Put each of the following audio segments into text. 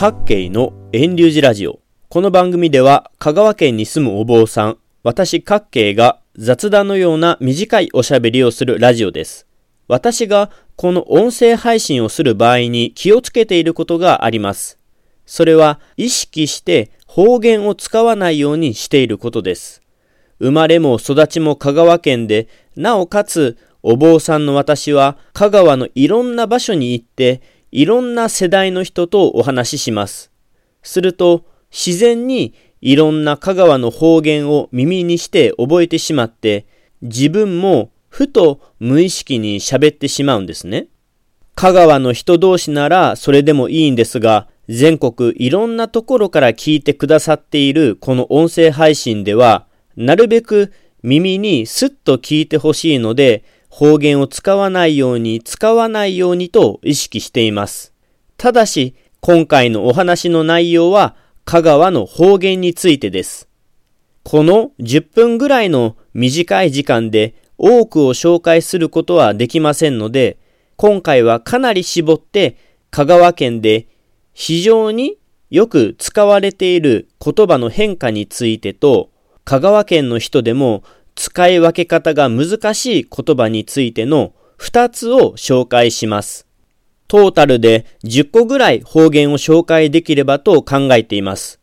各系の遠流寺ラジオ。この番組では香川県に住むお坊さん、私各系が雑談のような短いおしゃべりをするラジオです。私がこの音声配信をする場合に気をつけていることがあります。それは意識して方言を使わないようにしていることです。生まれも育ちも香川県で、なおかつお坊さんの私は香川のいろんな場所に行って、いろんな世代の人とお話しします。すると、自然にいろんな香川の方言を耳にして覚えてしまって、自分もふと無意識に喋ってしまうんですね。香川の人同士ならそれでもいいんですが、全国いろんなところから聞いてくださっているこの音声配信では、なるべく耳にスッと聞いてほしいので、方言を使わないように使わないようにと意識しています。ただし、今回のお話の内容は香川の方言についてです。この10分ぐらいの短い時間で多くを紹介することはできませんので、今回はかなり絞って香川県で非常によく使われている言葉の変化についてと、香川県の人でも使い分け方が難しい言葉についての2つを紹介します。トータルで10個ぐらい方言を紹介できればと考えています。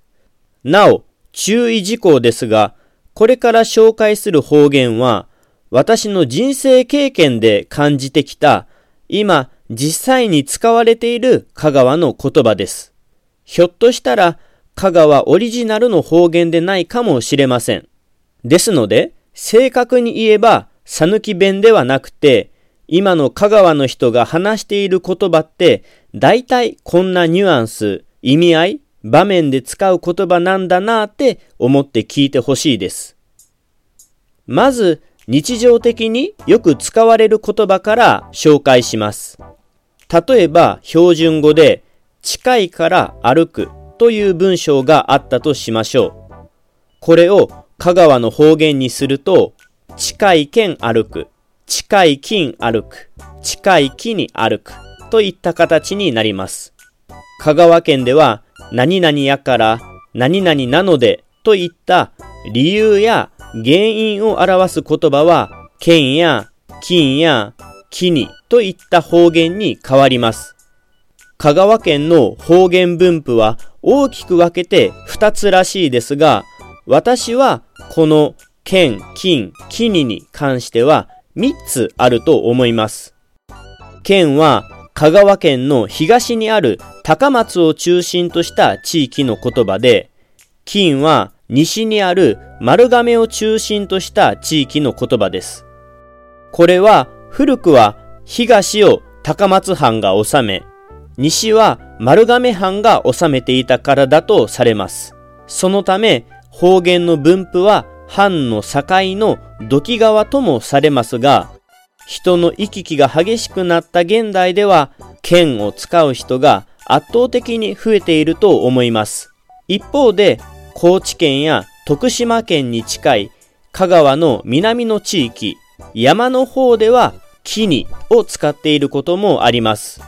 なお、注意事項ですが、これから紹介する方言は、私の人生経験で感じてきた、今実際に使われている香川の言葉です。ひょっとしたら、香川オリジナルの方言でないかもしれません。ですので、正確に言えば、讃岐弁ではなくて、今の香川の人が話している言葉って、大体こんなニュアンス、意味合い、場面で使う言葉なんだなって思って聞いてほしいです。まず、日常的によく使われる言葉から紹介します。例えば、標準語で、近いから歩くという文章があったとしましょう。これを香川の方言にすると、近い県歩く、近い金歩く、近い木に歩くといった形になります。香川県では、何々やから何々なのでといった理由や原因を表す言葉は、県や金や木にといった方言に変わります。香川県の方言分布は大きく分けて2つらしいですが、私はこの県、金、木にに関しては3つあると思います。県は香川県の東にある高松を中心とした地域の言葉で、金は西にある丸亀を中心とした地域の言葉です。これは古くは東を高松藩が治め、西は丸亀藩が治めていたからだとされます。そのため方言の分布は藩の境の土器川ともされますが、人の行き来が激しくなった現代では、剣を使う人が圧倒的に増えていると思います。一方で、高知県や徳島県に近い香川の南の地域、山の方では木にを使っていることもあります。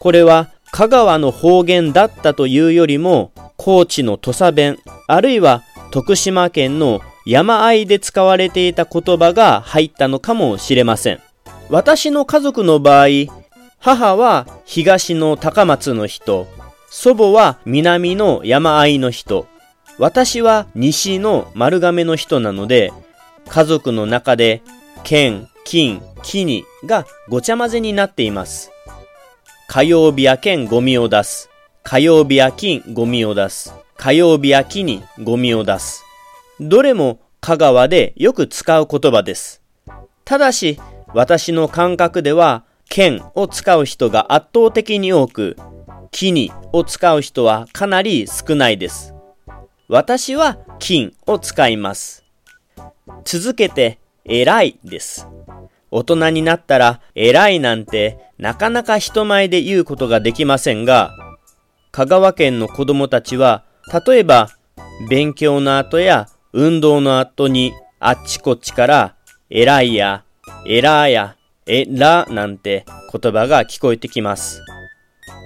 これは香川の方言だったというよりも、高知の土佐弁、あるいは徳島県の山あいで使われていた言葉が入ったのかもしれません。私の家族の場合、母は東の高松の人、祖母は南の山あいの人、私は西の丸亀の人なので、家族の中で県、金、木にがごちゃ混ぜになっています。火曜日や県ゴミを出す。火曜日や金ゴミを出す。火曜日や木にゴミを出す。どれも香川でよく使う言葉です。ただし、私の感覚では、剣を使う人が圧倒的に多く、木にを使う人はかなり少ないです。私は金を使います。続けて、偉いです。大人になったら偉いなんてなかなか人前で言うことができませんが、香川県の子供たちは、例えば勉強の後や運動の後にあっちこっちから偉いや、偉や、えらなんて言葉が聞こえてきます。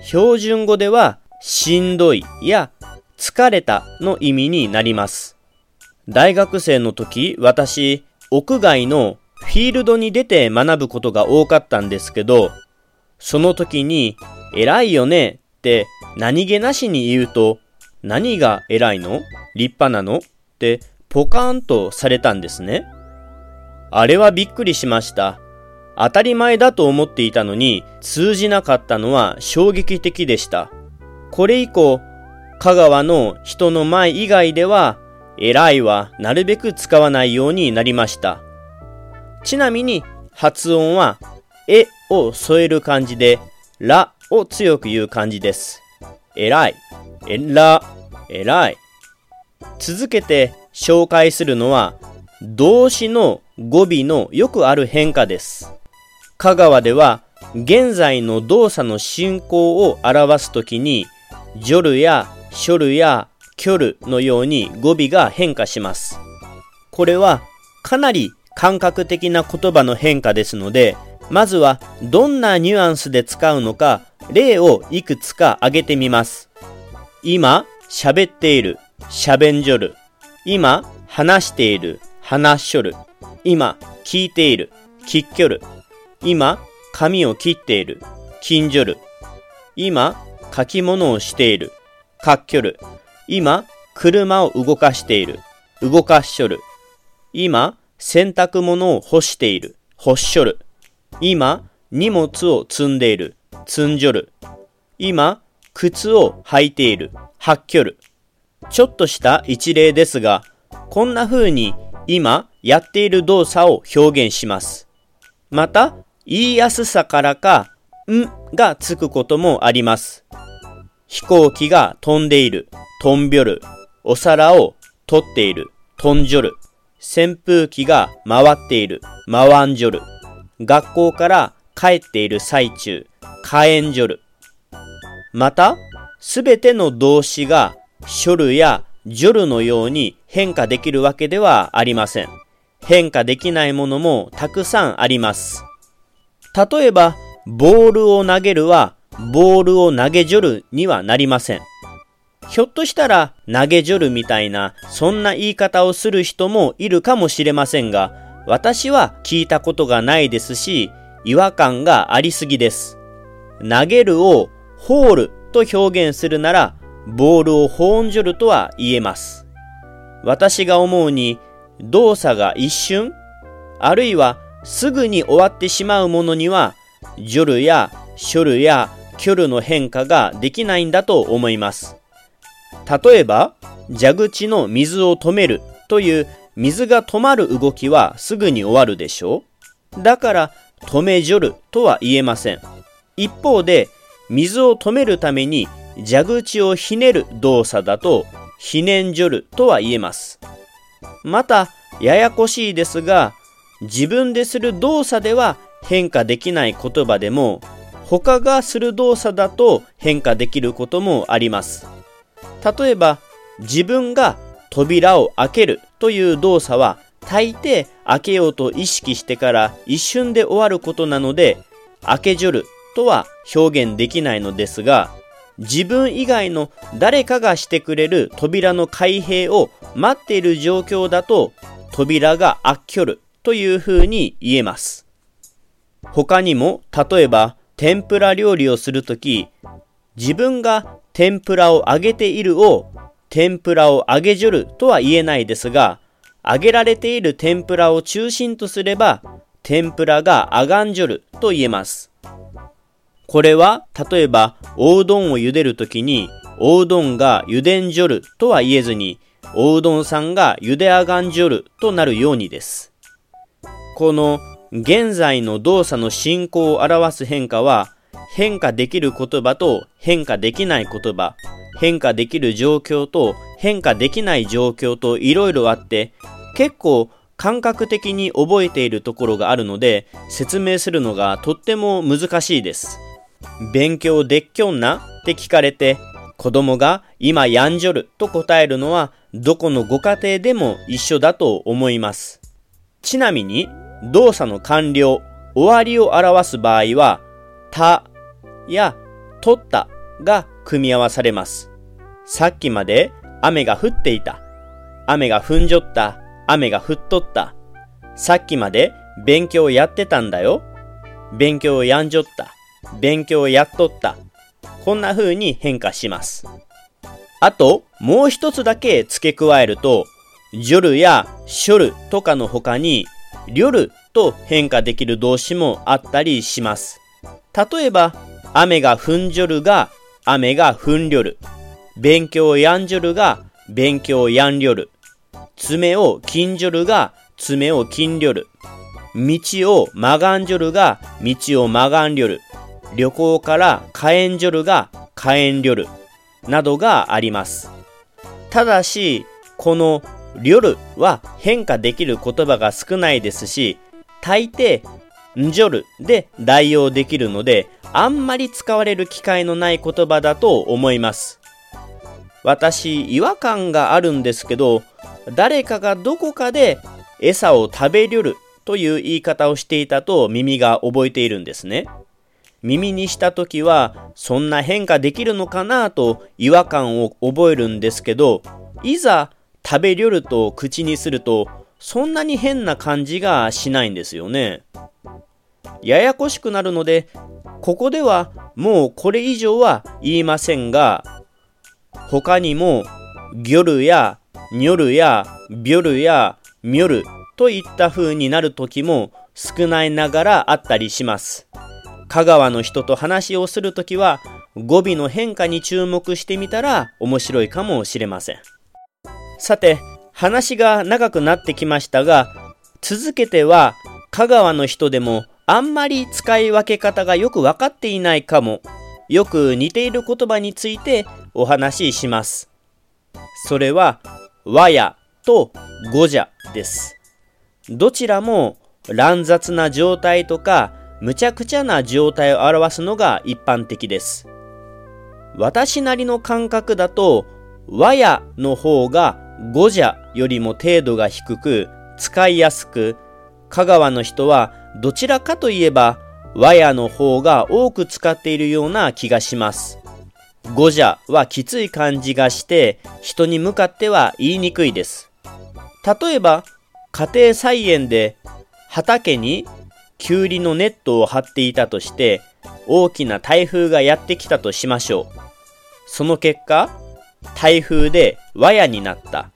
標準語ではしんどいや疲れたの意味になります。大学生の時、私、屋外のフィールドに出て学ぶことが多かったんですけど、その時に、偉いよねって何気なしに言うと、何が偉いの？立派なの？ってポカーンとされたんですね。あれはびっくりしました。当たり前だと思っていたのに通じなかったのは衝撃的でした。これ以降、香川の人の前以外では、偉いはなるべく使わないようになりました。ちなみに発音は、えを添える感じで、らを強く言う感じです。偉い、えら、偉い。続けて紹介するのは、動詞の語尾のよくある変化です。香川では、現在の動作の進行を表すときに、ジョルやショルやキョルのように語尾が変化します。これはかなり感覚的な言葉の変化ですので、まずはどんなニュアンスで使うのか例をいくつか挙げてみます。今、喋っている、喋んじょる。今、話している、話しょる。今、聞いている、聞っきょる。今、髪を切っている、近所る。今、書き物をしている、書っきょる。今、車を動かしている、動かしょる。今、洗濯物を干している、干しょる。今、荷物を積んでいる、積んじょる。今、靴を履いている、履っきょる。ちょっとした一例ですが、こんな風に今やっている動作を表現します。また、言いやすさからか、んがつくこともあります。飛行機が飛んでいる、飛んびょる。お皿を取っている、飛んじょる。扇風機が回っている、回んじょる。学校から帰っている最中、帰んじょる。また、すべての動詞が、しょるやじょるのように変化できるわけではありません。変化できないものもたくさんあります。例えば、ボールを投げるは、ボールを投げじょるにはなりません。ひょっとしたら投げじょるみたいなそんな言い方をする人もいるかもしれませんが、私は聞いたことがないですし、違和感がありすぎです。投げるをホールと表現するなら、ボールをホーンジョルとは言えます。私が思うに、動作が一瞬、あるいはすぐに終わってしまうものには、ジョルやショルやキョルの変化ができないんだと思います。例えば、蛇口の水を止めるという水が止まる動きはすぐに終わるでしょうだから止めじょるとは言えません。一方で水を止めるために蛇口をひねる動作だとひねんじょるとは言えます。またややこしいですが自分でする動作では変化できない言葉でも他がする動作だと変化できることもあります。例えば、自分が扉を開けるという動作は大抵開けようと意識してから一瞬で終わることなので、開けじょるとは表現できないのですが、自分以外の誰かがしてくれる扉の開閉を待っている状況だと、扉が開きょるという風に言えます。他にも、例えば、天ぷら料理をするとき、自分が天ぷらを揚げているを天ぷらを揚げじょるとは言えないですが、揚げられている天ぷらを中心とすれば、天ぷらが揚がんじょると言えます。これは、例えば、おうどんを茹でるときに、おうどんが茹でんじょるとは言えずに、おうどんさんが茹で上がんじょるとなるようにです。この現在の動作の進行を表す変化は、変化できる言葉と変化できない言葉、変化できる状況と変化できない状況といろいろあって、結構感覚的に覚えているところがあるので、説明するのがとっても難しいです。勉強でっきょんな？って聞かれて、子供が今やんじょると答えるのはどこのご家庭でも一緒だと思います。ちなみに動作の完了、終わりを表す場合は、たや取ったが組み合わされます。さっきまで雨が降っていた。雨がふんじょった。雨が降っとった。さっきまで勉強やってたんだよ。勉強やんじょった。勉強をやっとった。こんな風に変化します。あと、もう一つだけ付け加えると、ジョルやショルとかの他に、リョルと変化できる動詞もあったりします。例えば、雨がふんじょるが、雨がふんりょる。勉強をやんじょるが、勉強をやんりょる。爪を金じょるが、爪を金りょる。道を曲がんじょるが、道を曲がんりょる。旅行から火炎じょるが、火炎りょる。などがあります。ただし、このりょるは変化できる言葉が少ないですし、大抵、んじょるで代用できるので、あんまり使われる機会のない言葉だと思います。私、違和感があるんですけど、誰かがどこかで餌を食べりょるという言い方をしていたと耳が覚えているんですね。耳にした時はそんな変化できるのかなと違和感を覚えるんですけど、いざ食べりょると口にするとそんなに変な感じがしないんですよね。ややこしくなるので、ここではもうこれ以上は言いませんが、他にも、ギョルやニョルやビョルやミョルといった風になる時も少ないながらあったりします。香川の人と話をするときは語尾の変化に注目してみたら面白いかもしれません。さて、話が長くなってきましたが、続けては香川の人でもあんまり使い分け方がよくわかっていないかも、よく似ている言葉についてお話しします。それは和やと語じゃです。どちらも乱雑な状態とか無茶苦茶な状態を表すのが一般的です。私なりの感覚だと和やの方が語じゃよりも程度が低く使いやすく香川の人はどちらかといえば和やの方が多く使っているような気がします。語じゃはきつい感じがして人に向かっては言いにくいです。例えば家庭菜園で畑にきゅうりのネットを張っていたとして大きな台風がやってきたとしましょう。その結果台風で和やになった。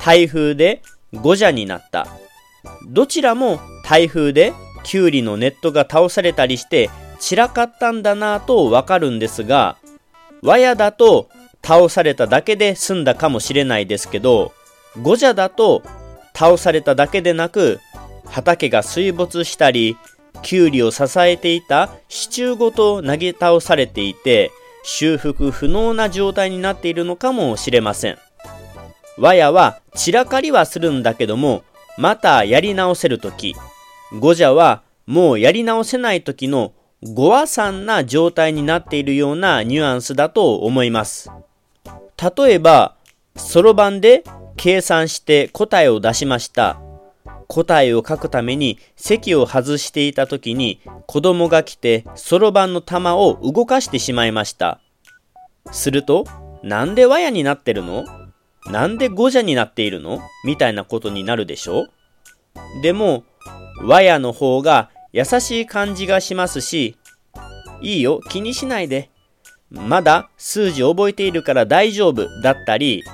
台風で語じゃになった。どちらも台風できゅうりのネットが倒されたりして散らかったんだなぁとわかるんですが和やだと倒されただけで済んだかもしれないですけど、ゴジャだと倒されただけでなく、畑が水没したり、キュウリを支えていた支柱ごと投げ倒されていて、修復不能な状態になっているのかもしれません。和やは散らかりはするんだけども、またやり直せるとき、ゴジャはもうやり直せない時のご和算な状態になっているようなニュアンスだと思います。例えば、そろばんで計算して答えを出しました。答えを書くために席を外していた時に子供が来てそろばんの玉を動かしてしまいました。すると、なんで和やになってるの？なんでごじゃになっているの？みたいなことになるでしょでも、和やの方が優しい感じがしますし、いいよ、気にしないで。まだ数字覚えているから大丈夫だったり、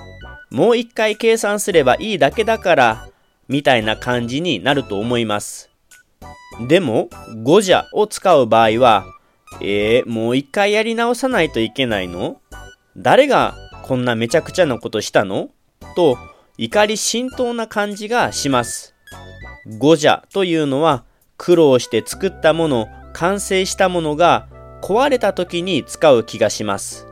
もう一回計算すればいいだけだから、みたいな感じになると思います。でも、ゴジャを使う場合は、えー、もう一回やり直さないといけないの？誰がこんなめちゃくちゃなことしたの？と、怒り浸透な感じがします。ゴジャというのは、苦労して作ったもの、完成したものが壊れた時に使う気がします。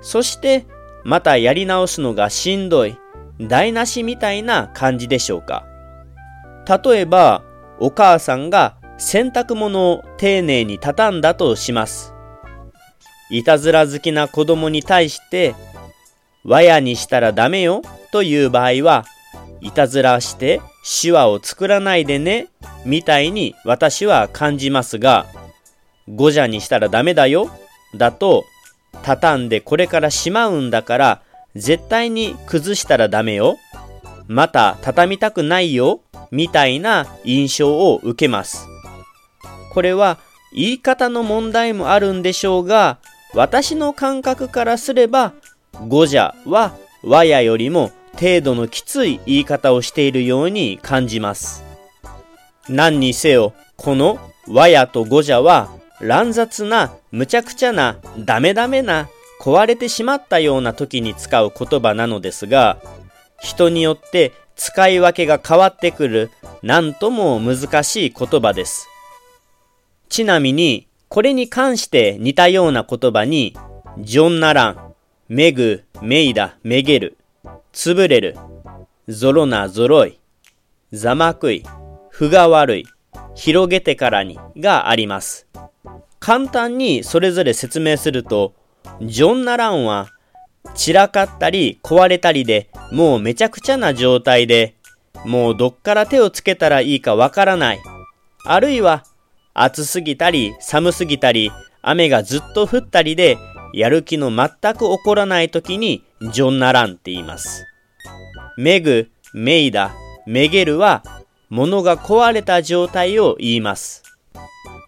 そして、またやり直すのがしんどい、台無しみたいな感じでしょうか。例えば、お母さんが洗濯物を丁寧に畳んだとします。いたずら好きな子供に対して、わやにしたらダメよという場合は、いたずらして手話を作らないでねみたいに私は感じますが、ゴジャにしたらダメだよだと、畳んでこれからしまうんだから絶対に崩したらダメよ。また畳みたくないよ。みたいな印象を受けます。これは言い方の問題もあるんでしょうが、私の感覚からすれば、ゴジャは和やよりも程度のきつい言い方をしているように感じます。何にせよ、この和やとゴジャは乱雑な、むちゃくちゃな、ダメダメな、壊れてしまったような時に使う言葉なのですが、人によって使い分けが変わってくる、なんとも難しい言葉です。ちなみに、これに関して似たような言葉に、ジョンナラン、メグ、メイダ、メゲル、つぶれる、ゾロナ、ゾロイ、ざまくい、ふが悪い、広げてからにがあります。簡単にそれぞれ説明すると、ジョンナランは散らかったり壊れたりでもうめちゃくちゃな状態で、もうどっから手をつけたらいいかわからない。あるいは暑すぎたり寒すぎたり雨がずっと降ったりでやる気の全く起こらない時にジョンナランって言います。メグ、メイダ、メゲルは物が壊れた状態を言います。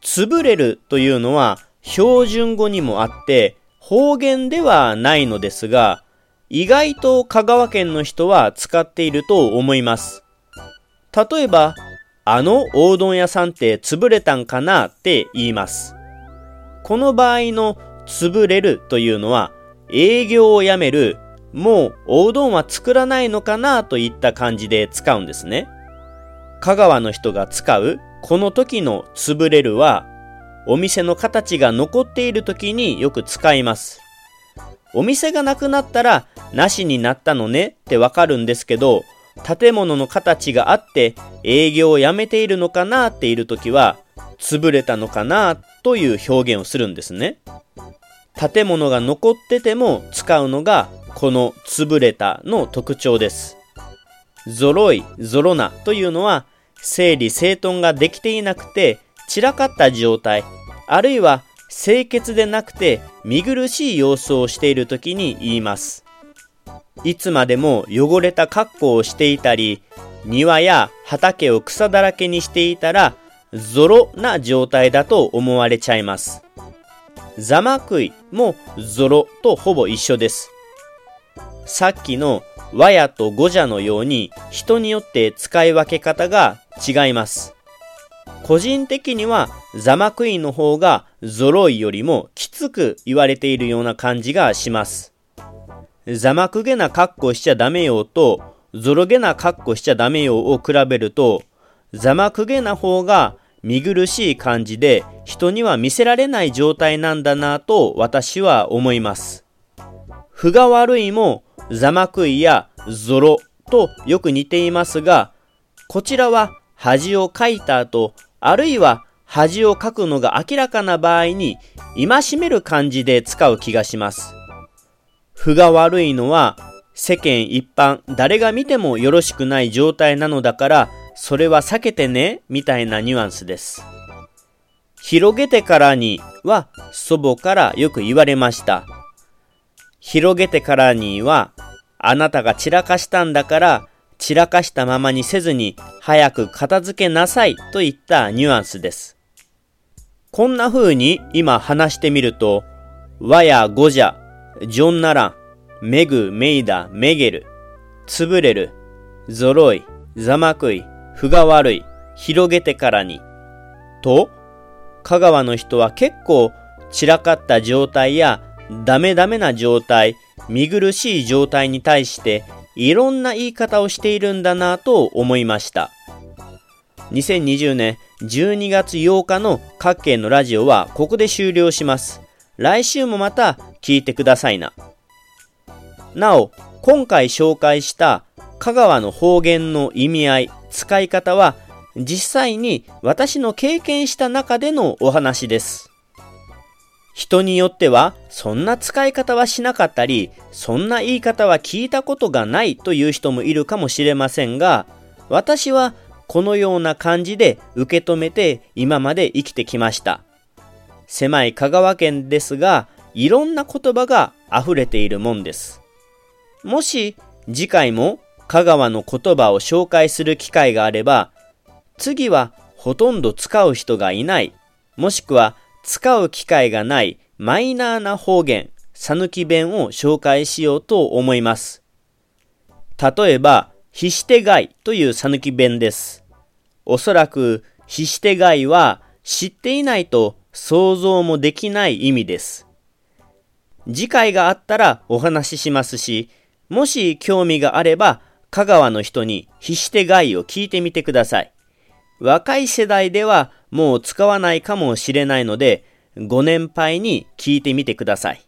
潰れるというのは標準語にもあって方言ではないのですが意外と香川県の人は使っていると思います。例えば、あのおうどん屋さんって潰れたんかなって言います。この場合の潰れるというのは営業をやめる、もうおうどんは作らないのかなといった感じで使うんですね。香川の人が使うこの時の潰れるはお店の形が残っている時によく使います。お店がなくなったらなしになったのねってわかるんですけど、建物の形があって営業をやめているのかなっている時は、潰れたのかなという表現をするんですね。建物が残ってても使うのがこの潰れたの特徴です。ゾロイ、ゾロナというのは整理整頓ができていなくて散らかった状態、あるいは清潔でなくて見苦しい様子をしている時に言います。いつまでも汚れた格好をしていたり、庭や畑を草だらけにしていたら、ゾロな状態だと思われちゃいます。ザマクイもゾロとほぼ一緒です。さっきの和やとゴジャのように人によって使い分け方が違います。個人的にはザマクイの方がゾロイよりもきつく言われているような感じがします。ざまくげな格好しちゃダメよとゾロげな格好しちゃダメよを比べるとざまくげな方が見苦しい感じで人には見せられない状態なんだなと私は思います。ふが悪いもざまくいやゾロとよく似ていますが、こちらは恥をかいた後、あるいは恥をかくのが明らかな場合に、戒める感じで使う気がします。不が悪いのは、世間一般、誰が見てもよろしくない状態なのだから、それは避けてね、みたいなニュアンスです。広げてからには祖母からよく言われました。広げてからには、あなたが散らかしたんだから、散らかしたままにせずに早く片付けなさいといったニュアンスです。こんな風に今話してみると、和やゴジャ、ジョンナラン、メグ、メイダ、メゲル、つぶれる、ゾロイ、ザマクイ、ふが悪い、広げてからに、と、香川の人は結構散らかった状態やダメダメな状態、見苦しい状態に対していろんな言い方をしているんだなと思いました。2020年12月8日の各県のラジオはここで終了します。来週もまた聞いてくださいな。なお、今回紹介した香川の方言の意味合い、使い方は実際に私の経験した中でのお話です。人によっては、そんな使い方はしなかったり、そんな言い方は聞いたことがないという人もいるかもしれませんが、私はこのような感じで受け止めて今まで生きてきました。狭い香川県ですが、いろんな言葉が溢れているもんです。もし次回も香川の言葉を紹介する機会があれば、次はほとんど使う人がいない、もしくは使う機会がないマイナーな方言、さぬき弁を紹介しようと思います。例えば、ひしてがいというさぬき弁です。おそらく、ひしてがいは知っていないと想像もできない意味です。次回があったらお話ししますし、もし興味があれば、香川の人にひしてがいを聞いてみてください。若い世代ではもう使わないかもしれないので、ご年配に聞いてみてください。